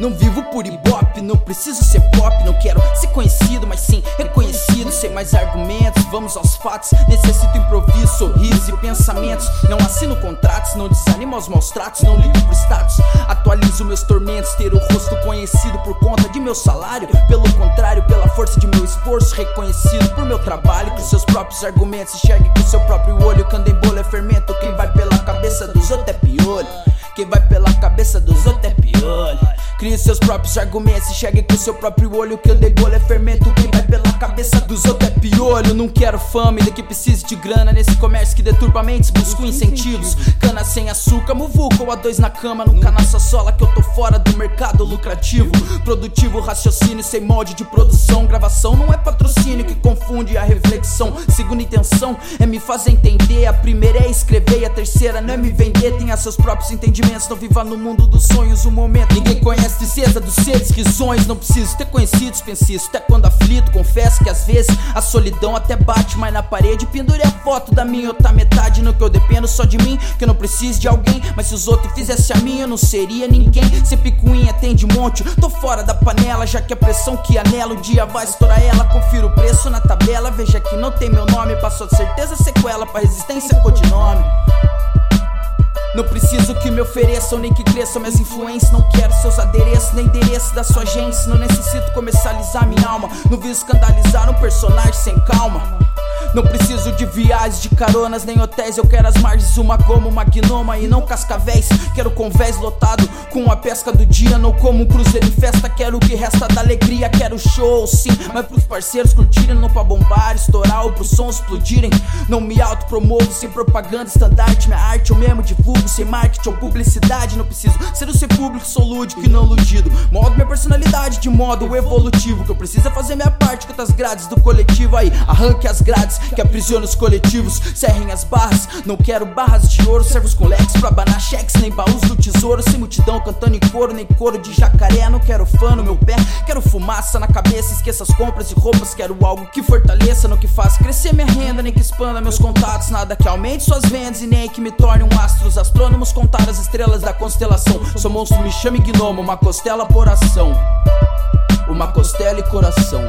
Não vivo por ibope, não preciso ser pop. Não quero ser conhecido, mas sim reconhecido. Sem mais argumentos, vamos aos fatos. Necessito improviso, sorrisos e pensamentos. Não assino contratos, não desanimo aos maus tratos. Não ligo pro status, atualizo meus tormentos. Ter o rosto conhecido por conta de meu salário. Pelo contrário, pela força de meu esforço. Reconhecido por meu trabalho. Com seus próprios argumentos, enxergue com seu próprio olho. Candembolo é fermento, quem vai pela cabeça dos outros é piolho. Quem vai pela cabeça dos. Crie seus próprios argumentos e chegue com seu próprio olho. Que eu dei bolo é fermento. Quem vai pela cabeça dos outros é piolho. Não quero fama, ainda que precise de grana. Nesse comércio que deturpa mentes, busco incentivos. Cana sem açúcar, muvuca ou a dois na cama. Nunca nessa sola que eu tô fora do mercado lucrativo. Produtivo, raciocínio sem molde de produção. Gravação não é patrocínio que confunde a reflexão. Intenção é me fazer entender. A primeira é escrever a terceira não é me vender. Tenha seus próprios entendimentos. Não viva no mundo dos sonhos. O momento ninguém conhece tristeza dos seres risonhos. Não preciso ter conhecidos, isso. Até quando aflito, confesso que às vezes a solidão até bate. Mas na parede pendurei a foto da minha outra metade. No que eu dependo só de mim, que eu não preciso de alguém. Mas se os outros fizessem a minha, eu não seria ninguém. Se picuinha tem de monte, tô fora da panela. Já que a pressão que anela, um dia vai estourar ela. Confiro o preço na tabela, veja que não tem meu nome. Passou de certeza sequela pra resistência codinome. Não preciso que me ofereçam, nem que cresçam minhas influências. Não quero seus adereços, nem endereço da sua agência. Não necessito comercializar minha alma. Não vi escandalizar um personagem sem calma. Não preciso de viagens, de caronas, nem hotéis. Eu quero as margens, uma goma, uma gnoma e não cascavéis. Quero convés lotado com a pesca do dia. Não como um cruzeiro em festa. Quero o que resta da alegria. Quero show, sim, mas pros parceiros curtirem, não pra bombar, estourar ou pros sons explodirem. Não me autopromovo sem propaganda, estandarte. Minha arte eu mesmo divulgo, sem marketing ou publicidade. Não preciso ser o ser público, sou lúdico e não ludido. Modo minha personalidade de modo evolutivo. Que eu preciso é fazer minha parte com as grades do coletivo. Aí, arranque as grades que aprisiona os coletivos, cerrem as barras. Não quero barras de ouro, servos com leques pra banar cheques, nem baús do tesouro. Sem multidão cantando em coro, nem coro de jacaré. Não quero fã no meu pé, quero fumaça na cabeça. Esqueça as compras e roupas, quero algo que fortaleça, no que faça crescer minha renda, nem que expanda meus contatos. Nada que aumente suas vendas e nem que me torne um astro. Os astrônomos contar as estrelas da constelação. Sou monstro, me chame gnomo, uma costela por ação. Uma costela e coração.